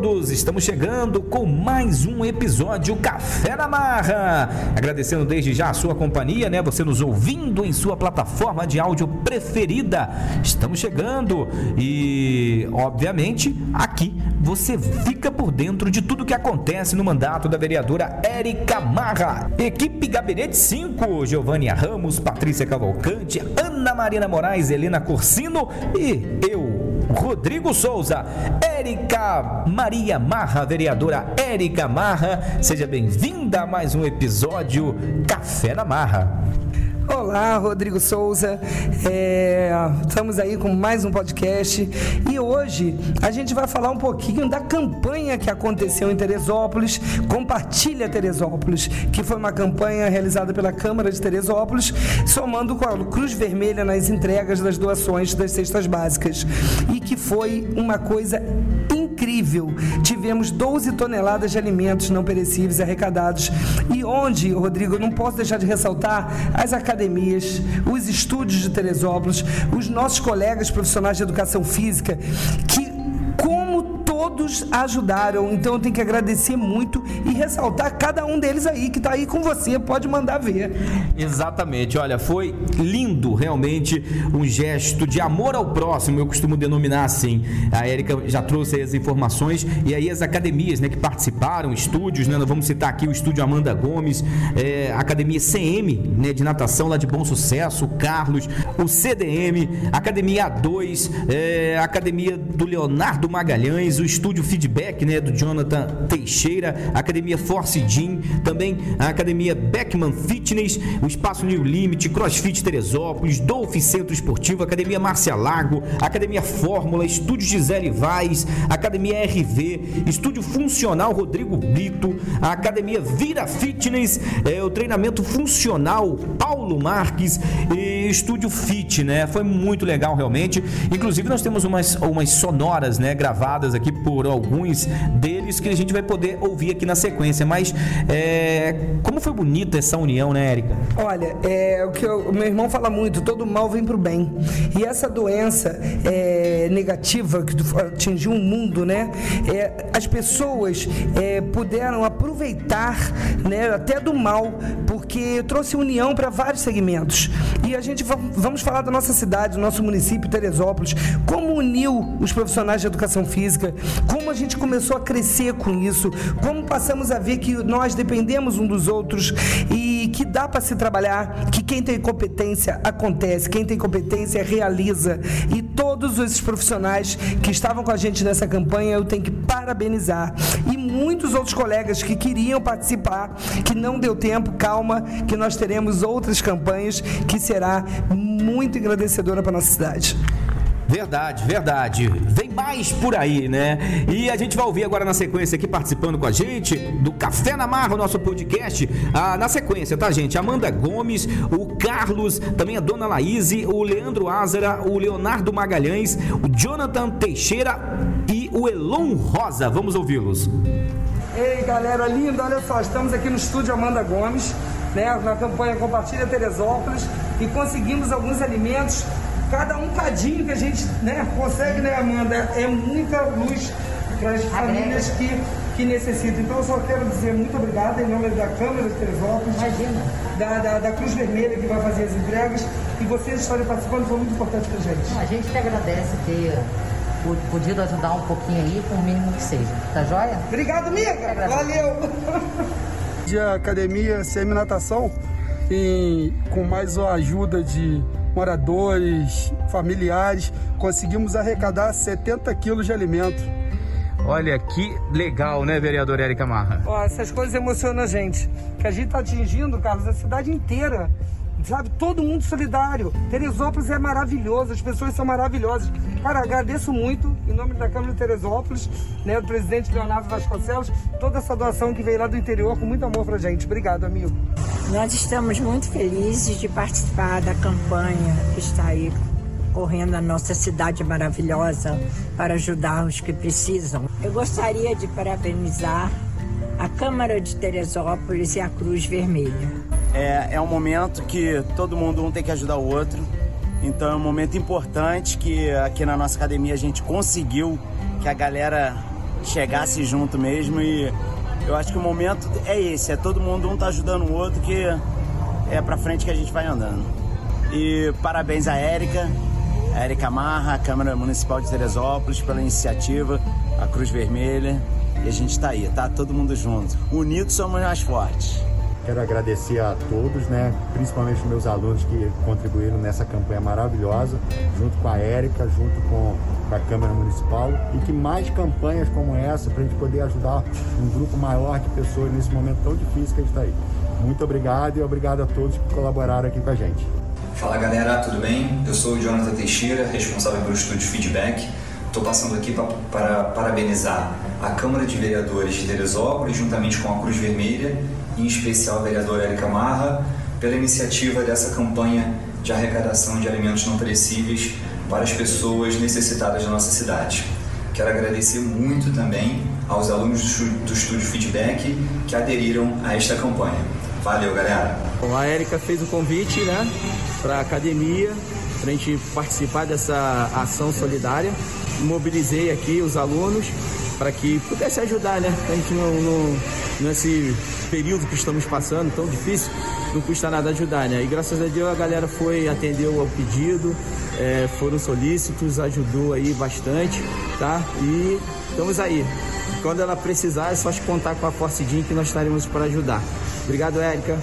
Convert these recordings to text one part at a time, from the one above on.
todos! Estamos chegando com mais um episódio Café na Marra. Agradecendo desde já a sua companhia, né? Você nos ouvindo em sua plataforma de áudio preferida. Estamos chegando e, obviamente, aqui você fica por dentro de tudo que acontece no mandato da vereadora Érica Marra. Equipe Gabinete 5, Giovânia Ramos, Patrícia Cavalcante, Ana Marina Moraes, Helena Corsino e eu, Rodrigo Souza, Érica Maria Marra, vereadora Érica Marra. Seja bem-vinda a mais um episódio Café na Marra. Olá, Rodrigo Souza. É, estamos aí com mais um podcast e hoje a gente vai falar um pouquinho da campanha que aconteceu em Teresópolis, Compartilha Teresópolis, que foi uma campanha realizada pela Câmara de Teresópolis, somando com a Cruz Vermelha nas entregas das doações das cestas básicas e que foi uma coisa incrível. Tivemos 12 toneladas de alimentos não perecíveis arrecadados e onde, Rodrigo, eu não posso deixar de ressaltar as academias, os estúdios de Teresópolis, os nossos colegas profissionais de educação física que todos ajudaram, então eu tenho que agradecer muito e ressaltar cada um deles aí que está aí com você, pode mandar ver. Exatamente, olha, foi lindo realmente um gesto de amor ao próximo, eu costumo denominar assim. A Érica já trouxe aí as informações e aí as academias, né, que participaram, estúdios, né, nós vamos citar aqui o estúdio Amanda Gomes, é, academia CM, né, de natação lá de Bom Sucesso, o Carlos, o CDM, academia A2, é, academia do Leonardo Magalhães, o estúdio Estúdio Feedback, né, do Jonathan Teixeira, Academia Force Gym, também a Academia Beckman Fitness, o Espaço New Limit, CrossFit Teresópolis, Dolphin Centro Esportivo, Academia Márcia Lago, Academia Fórmula, Estúdio Gisele Vaz, Academia RV, Estúdio Funcional Rodrigo Brito, a Academia Vira Fitness, é, o treinamento funcional Paulo Marques e Estúdio Fit, né? Foi muito legal realmente. Inclusive nós temos umas, umas sonoras, né, gravadas aqui por alguns deles que a gente vai poder ouvir aqui na sequência. Mas é, como foi bonita essa união, né, Érica? Olha, é o que o meu irmão fala muito: todo mal vem pro bem. E essa doença é, negativa que atingiu o mundo, né? É, as pessoas é, puderam aproveitar, né, até do mal, porque trouxe união para vários segmentos. E a gente vamos falar da nossa cidade, do nosso município, Teresópolis, como uniu os profissionais de educação física, como a gente começou a crescer com isso, como passamos a ver que nós dependemos um dos outros e que dá para se trabalhar, que quem tem competência acontece, quem tem competência realiza. E todos esses profissionais que estavam com a gente nessa campanha, eu tenho que parabenizar. E muitos outros colegas que queriam participar, que não deu tempo, calma, que nós teremos outras campanhas que será muito engrandecedora para nossa cidade. Verdade, verdade. Vem mais por aí, né? E a gente vai ouvir agora na sequência aqui, participando com a gente, do Café na Marra, o nosso podcast. Ah, na sequência, tá, gente? Amanda Gomes, o Carlos, também a Dona Laís, o Leandro Ázara, o Leonardo Magalhães, o Jonathan Teixeira e o Elon Rosa. Vamos ouvi-los. Ei, galera linda, olha só, estamos aqui no estúdio Amanda Gomes, né, na campanha Compartilha Teresópolis e conseguimos alguns alimentos cada um cadinho que a gente né, consegue, né, Amanda? É muita luz para as famílias que, que necessitam. Então eu só quero dizer muito obrigado em nome da Câmara de Teresópolis, Imagina. Da, da, da, Cruz Vermelha que vai fazer as entregas e vocês estarem participando foi muito importante para a gente. A gente que agradece ter podido ajudar um pouquinho aí, com o mínimo que seja. Tá joia? Obrigado, amiga! Valeu! De academia semi-natação e com mais a ajuda de moradores, familiares, conseguimos arrecadar 70 quilos de alimento. Olha que legal, né, vereador Érica Marra? Ó, essas coisas emocionam a gente. Que a gente está atingindo, Carlos, a cidade inteira. Sabe? Todo mundo solidário. Teresópolis é maravilhoso, as pessoas são maravilhosas. Cara, agradeço muito, em nome da Câmara de Teresópolis, né, do presidente Leonardo Vasconcelos, toda essa doação que veio lá do interior com muito amor pra gente. Obrigado, amigo. Nós estamos muito felizes de participar da campanha que está aí correndo a nossa cidade maravilhosa para ajudar os que precisam. Eu gostaria de parabenizar a Câmara de Teresópolis e a Cruz Vermelha. É, é um momento que todo mundo um tem que ajudar o outro. Então é um momento importante que aqui na nossa academia a gente conseguiu que a galera chegasse junto mesmo e eu acho que o momento é esse, é todo mundo um tá ajudando o outro que é pra frente que a gente vai andando. E parabéns a Érica, a Érica Marra, a Câmara Municipal de Teresópolis pela iniciativa, a Cruz Vermelha. E a gente tá aí, tá todo mundo junto. Unidos somos mais fortes. Quero agradecer a todos, né? principalmente meus alunos que contribuíram nessa campanha maravilhosa, junto com a Érica, junto com a Câmara Municipal, e que mais campanhas como essa, para a gente poder ajudar um grupo maior de pessoas nesse momento tão difícil que a gente está aí. Muito obrigado e obrigado a todos que colaboraram aqui com a gente. Fala galera, tudo bem? Eu sou o Jonathan Teixeira, responsável pelo estúdio Feedback. Estou passando aqui pra, para parabenizar a Câmara de Vereadores de Teresópolis, juntamente com a Cruz Vermelha, em especial a vereadora Érica Marra, pela iniciativa dessa campanha de arrecadação de alimentos não perecíveis para as pessoas necessitadas da nossa cidade. Quero agradecer muito também aos alunos do Estúdio Feedback que aderiram a esta campanha. Valeu, galera! Bom, a Érica fez o convite né, para a academia, para a gente participar dessa ação solidária. Mobilizei aqui os alunos para que pudesse ajudar, né? A gente não, não, nesse período que estamos passando, tão difícil, não custa nada ajudar, né? E graças a Deus a galera foi, atendeu ao pedido, é, foram solícitos, ajudou aí bastante, tá? E estamos aí. Quando ela precisar, é só contar com a Forcidinha que nós estaremos para ajudar. Obrigado, Érica.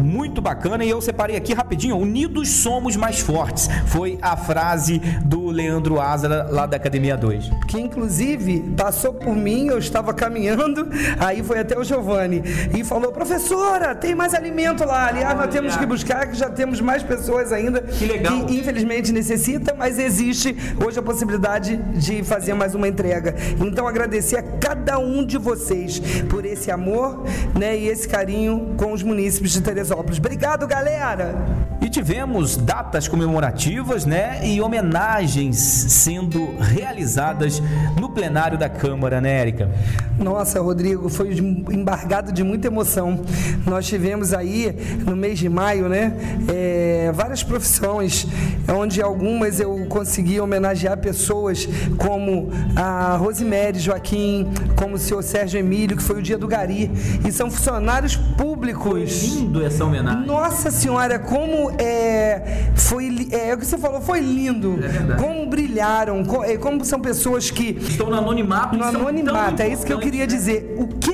Muito bacana e eu separei aqui rapidinho. Unidos somos mais fortes. Foi a frase do Leandro Ázara lá da Academia 2. Que inclusive passou por mim, eu estava caminhando, aí foi até o Giovanni e falou: professora, tem mais alimento lá. Aliás, nós temos que buscar, que já temos mais pessoas ainda que, legal. que infelizmente necessita, mas existe hoje a possibilidade de fazer mais uma entrega. Então agradecer a cada um de vocês por esse amor né, e esse carinho com os munícipes de Teresópolis. Obrigado, galera! E tivemos datas comemorativas, né, e homenagens sendo realizadas no plenário da Câmara, né, Érica? Nossa, Rodrigo, foi embargado de muita emoção. Nós tivemos aí no mês de maio, né, é, várias profissões, onde algumas eu consegui homenagear pessoas como a Rosemary Joaquim, como o senhor Sérgio Emílio, que foi o dia do Gari, e são funcionários públicos. Foi lindo essa homenagem. Nossa senhora, como é, foi, é, o que você falou, foi lindo. É como brilharam, como, é, como são pessoas que. Estão no anonimato. No anonimato, é isso que eu queria dizer. O que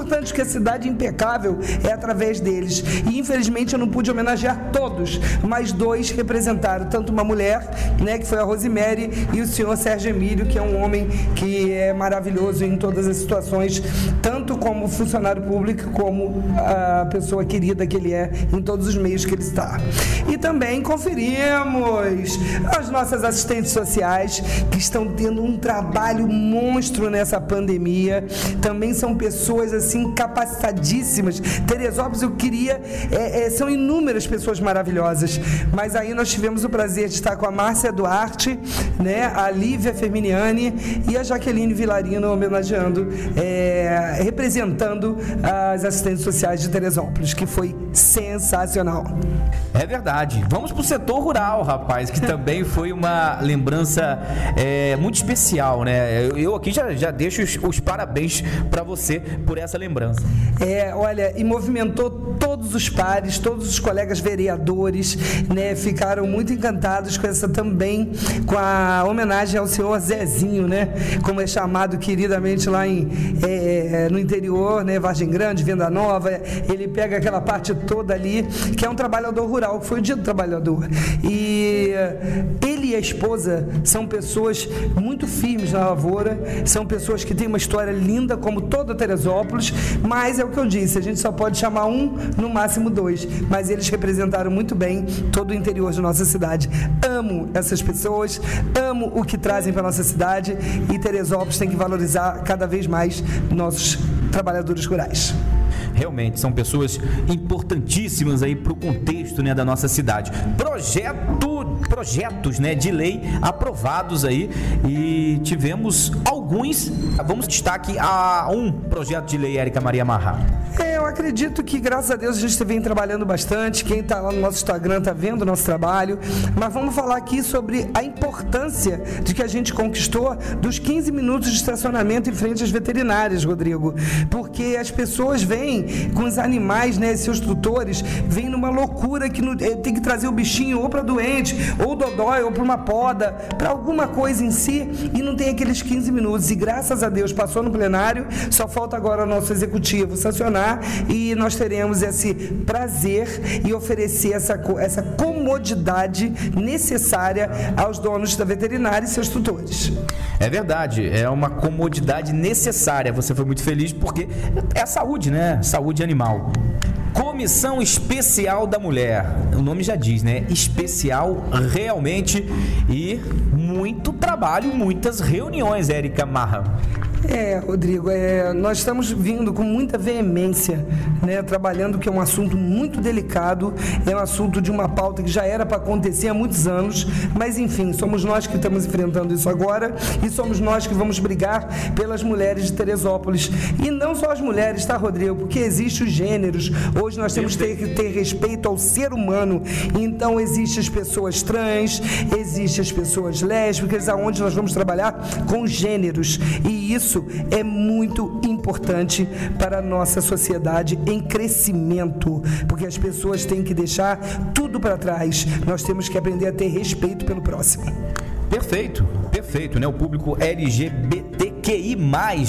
importantes, que a cidade impecável é através deles. E infelizmente eu não pude homenagear todos, mas dois representaram, tanto uma mulher, né, que foi a Rosemary, e o senhor Sérgio Emílio, que é um homem que é maravilhoso em todas as situações, tanto como funcionário público, como a pessoa querida que ele é em todos os meios que ele está. E também conferimos as nossas assistentes sociais que estão tendo um trabalho monstro nessa pandemia. Também são pessoas assim capacitadíssimas. Teresópolis, eu queria, é, é, são inúmeras pessoas maravilhosas. Mas aí nós tivemos o prazer de estar com a Márcia Duarte, né, a Lívia Ferminiani e a Jaqueline Vilarino homenageando, é, representando as assistentes sociais de Teresópolis, que foi sensacional. É verdade. Vamos para o setor rural, rapaz, que também foi uma lembrança é, muito especial, né? Eu aqui já, já deixo os, os parabéns para você por essa lembrança. É, olha, e movimentou todos os pares, todos os colegas vereadores, né? Ficaram muito encantados com essa também, com a homenagem ao senhor Zezinho, né? Como é chamado queridamente lá em, é, no interior, né? Vargem Grande, Venda Nova. Ele pega aquela parte toda ali, que é um trabalhador rural, que foi o dia do trabalhador. E ele e a esposa são pessoas muito firmes na lavoura, são pessoas que têm uma história linda, como toda Teresópolis, mas é o que eu disse, a gente só pode chamar um, no máximo dois, mas eles representaram muito bem todo o interior de nossa cidade. Amo essas pessoas, amo o que trazem para nossa cidade e Teresópolis tem que valorizar cada vez mais nossos trabalhadores rurais realmente são pessoas importantíssimas aí para o contexto né, da nossa cidade. Projeto, projetos né, de lei aprovados aí e tivemos alguns. Vamos destaque a um projeto de lei, Érica Maria Marra. É, acredito que, graças a Deus, a gente vem trabalhando bastante. Quem está lá no nosso Instagram está vendo o nosso trabalho. Mas vamos falar aqui sobre a importância de que a gente conquistou dos 15 minutos de estacionamento em frente às veterinárias, Rodrigo. Porque as pessoas vêm com os animais, né? Seus tutores, vêm numa loucura que no, eh, tem que trazer o bichinho ou para doente, ou dodói, ou para uma poda, para alguma coisa em si, e não tem aqueles 15 minutos. E graças a Deus passou no plenário, só falta agora o nosso executivo sancionar e nós teremos esse prazer e oferecer essa, essa comodidade necessária aos donos da veterinária e seus tutores. É verdade, é uma comodidade necessária. Você foi muito feliz porque é a saúde, né? Saúde animal. Comissão Especial da Mulher. O nome já diz, né? Especial realmente e muito trabalho, muitas reuniões, Érica Marra. É, Rodrigo, é, nós estamos vindo com muita veemência, né, trabalhando que é um assunto muito delicado, é um assunto de uma pauta que já era para acontecer há muitos anos, mas enfim, somos nós que estamos enfrentando isso agora e somos nós que vamos brigar pelas mulheres de Teresópolis. E não só as mulheres, tá, Rodrigo? Porque existem os gêneros. Hoje nós temos que ter, ter respeito ao ser humano. Então existem as pessoas trans, existem as pessoas lésbicas, aonde nós vamos trabalhar com gêneros. E isso isso é muito importante para a nossa sociedade em crescimento, porque as pessoas têm que deixar tudo para trás. Nós temos que aprender a ter respeito pelo próximo. Perfeito, perfeito, né? O público LGBTQI+,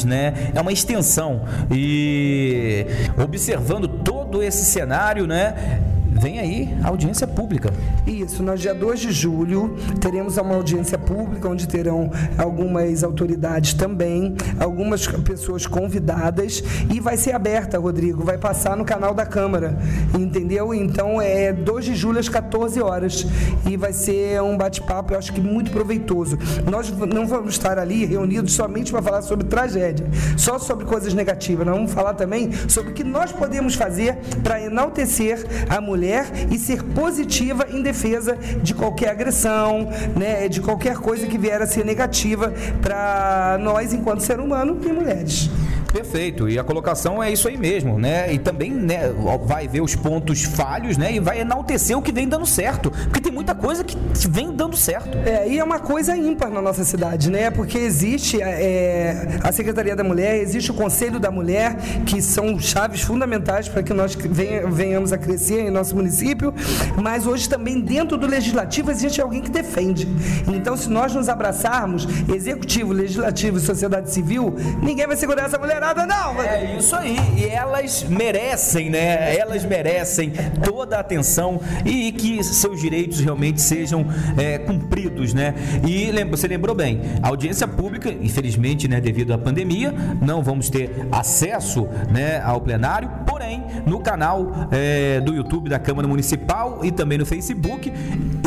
né? É uma extensão. E observando todo esse cenário, né? Vem aí a audiência pública. Isso, no dia 2 de julho teremos uma audiência pública onde terão algumas autoridades também, algumas pessoas convidadas e vai ser aberta, Rodrigo, vai passar no canal da Câmara, entendeu? Então é 2 de julho às 14 horas e vai ser um bate-papo, eu acho que muito proveitoso. Nós não vamos estar ali reunidos somente para falar sobre tragédia, só sobre coisas negativas, nós vamos falar também sobre o que nós podemos fazer para enaltecer a mulher mulher e ser positiva em defesa de qualquer agressão, né, de qualquer coisa que vier a ser negativa para nós enquanto ser humano e mulheres. Perfeito. E a colocação é isso aí mesmo, né? E também né, vai ver os pontos falhos, né? E vai enaltecer o que vem dando certo. Porque tem muita coisa que vem dando certo. É, e é uma coisa ímpar na nossa cidade, né? Porque existe é, a Secretaria da Mulher, existe o Conselho da Mulher, que são chaves fundamentais para que nós venhamos a crescer em nosso município. Mas hoje também dentro do Legislativo existe alguém que defende. Então, se nós nos abraçarmos, Executivo, Legislativo e sociedade civil, ninguém vai segurar essa mulher nada, não. É isso aí. E elas merecem, né? Elas merecem toda a atenção e que seus direitos realmente sejam é, cumpridos, né? E você lembrou bem, a audiência pública, infelizmente, né, devido à pandemia, não vamos ter acesso, né, ao plenário. Porém, no canal é, do YouTube da Câmara Municipal e também no Facebook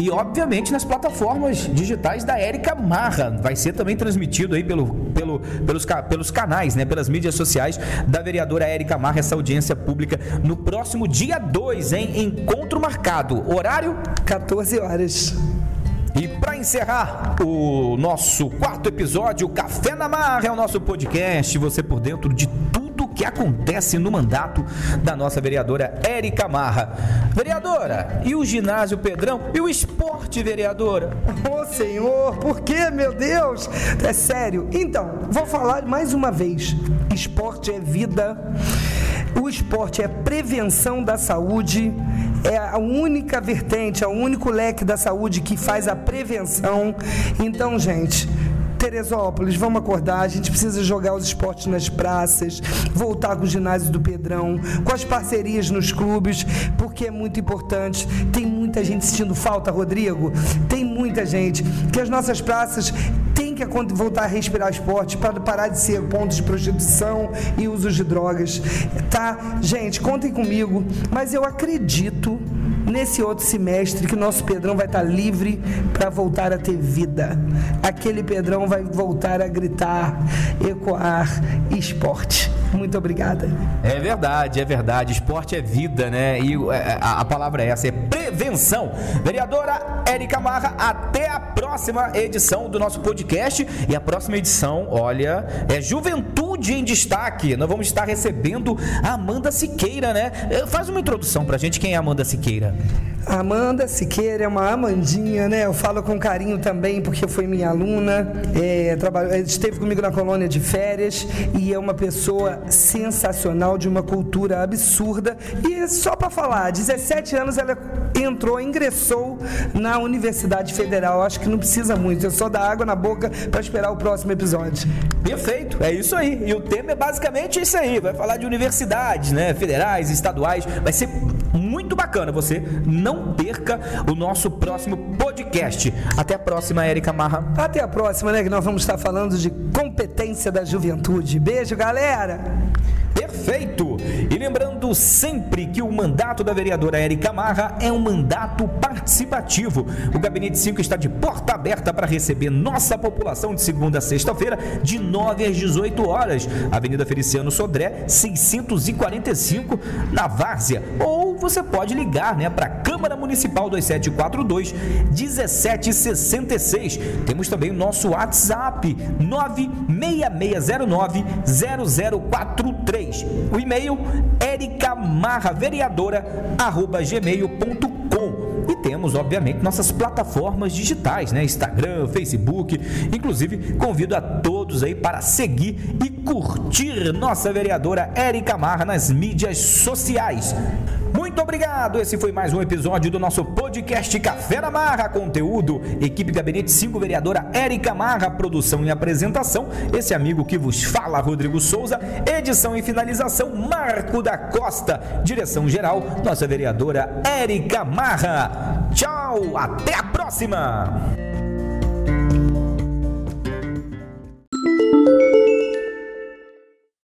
e obviamente nas plataformas digitais da Érica Marra, vai ser também transmitido aí pelo, pelo, pelos, pelos canais, né, pelas mídias sociais da vereadora Érica Marra essa audiência pública no próximo dia 2, em encontro marcado. Horário? 14 horas. E para encerrar o nosso quarto episódio, Café na Marra é o nosso podcast, você por dentro de tudo acontece no mandato da nossa vereadora Érica Marra. Vereadora, e o ginásio Pedrão? E o esporte, vereadora? Ô oh, senhor, por que, meu Deus? É sério. Então, vou falar mais uma vez. Esporte é vida. O esporte é prevenção da saúde, é a única vertente, é o único leque da saúde que faz a prevenção. Então, gente, Teresópolis, vamos acordar. A gente precisa jogar os esportes nas praças, voltar com o ginásio do Pedrão, com as parcerias nos clubes, porque é muito importante. Tem muita gente sentindo falta, Rodrigo. Tem muita gente. Que as nossas praças têm que voltar a respirar esporte para parar de ser pontos de prostituição e uso de drogas. Tá? Gente, contem comigo, mas eu acredito nesse outro semestre que o nosso Pedrão vai estar livre para voltar a ter vida. Aquele Pedrão vai voltar a gritar, ecoar esporte. Muito obrigada. É verdade, é verdade. Esporte é vida, né? E é, a, a palavra é essa, é prevenção. Vereadora Érica Marra, até a próxima edição do nosso podcast. E a próxima edição, olha, é Juventude Saúde em Destaque. Nós vamos estar recebendo a Amanda Siqueira, né? Eh, faz uma introdução pra gente quem é Amanda Siqueira. Amanda Siqueira é uma Amandinha, né? Eu falo com carinho também porque foi minha aluna, é, trabalhou, esteve comigo na colônia de férias e é uma pessoa sensacional, de uma cultura absurda. E só para falar, 17 anos ela entrou, ingressou na Universidade Federal. Acho que não precisa muito, é só dar água na boca para esperar o próximo episódio. Perfeito, é isso aí. E o tema é basicamente isso aí. Vai falar de universidades, né? Federais, estaduais. Vai ser muito bacana. Você não perca o nosso próximo podcast. Até a próxima, Érica Marra. Até a próxima, né? Que nós vamos estar falando de competência da juventude. Beijo, galera! Perfeito! E lembrando sempre que o mandato da vereadora Érica Marra é um mandato participativo. O Gabinete 5 está de porta aberta para receber nossa população de segunda a sexta-feira, de 9 às 18 horas. Avenida Feliciano Sodré, 645, na Várzea. Ou você pode ligar né, para a Câmara Municipal 2742 1766. Temos também o nosso WhatsApp 96609 0043. O e-mail ericamarravereadora@gmail.com. E temos, obviamente, nossas plataformas digitais, né? Instagram, Facebook. Inclusive, convido a todos aí para seguir e curtir nossa vereadora Érica Marra nas mídias sociais. Muito obrigado! Esse foi mais um episódio do nosso podcast Café na Marra. Conteúdo, equipe Gabinete 5, vereadora Érica Marra, produção e apresentação. Esse amigo que vos fala, Rodrigo Souza. Edição e finalização, Marco da Costa. Direção geral, nossa vereadora Érica Marra. Tchau, até a próxima!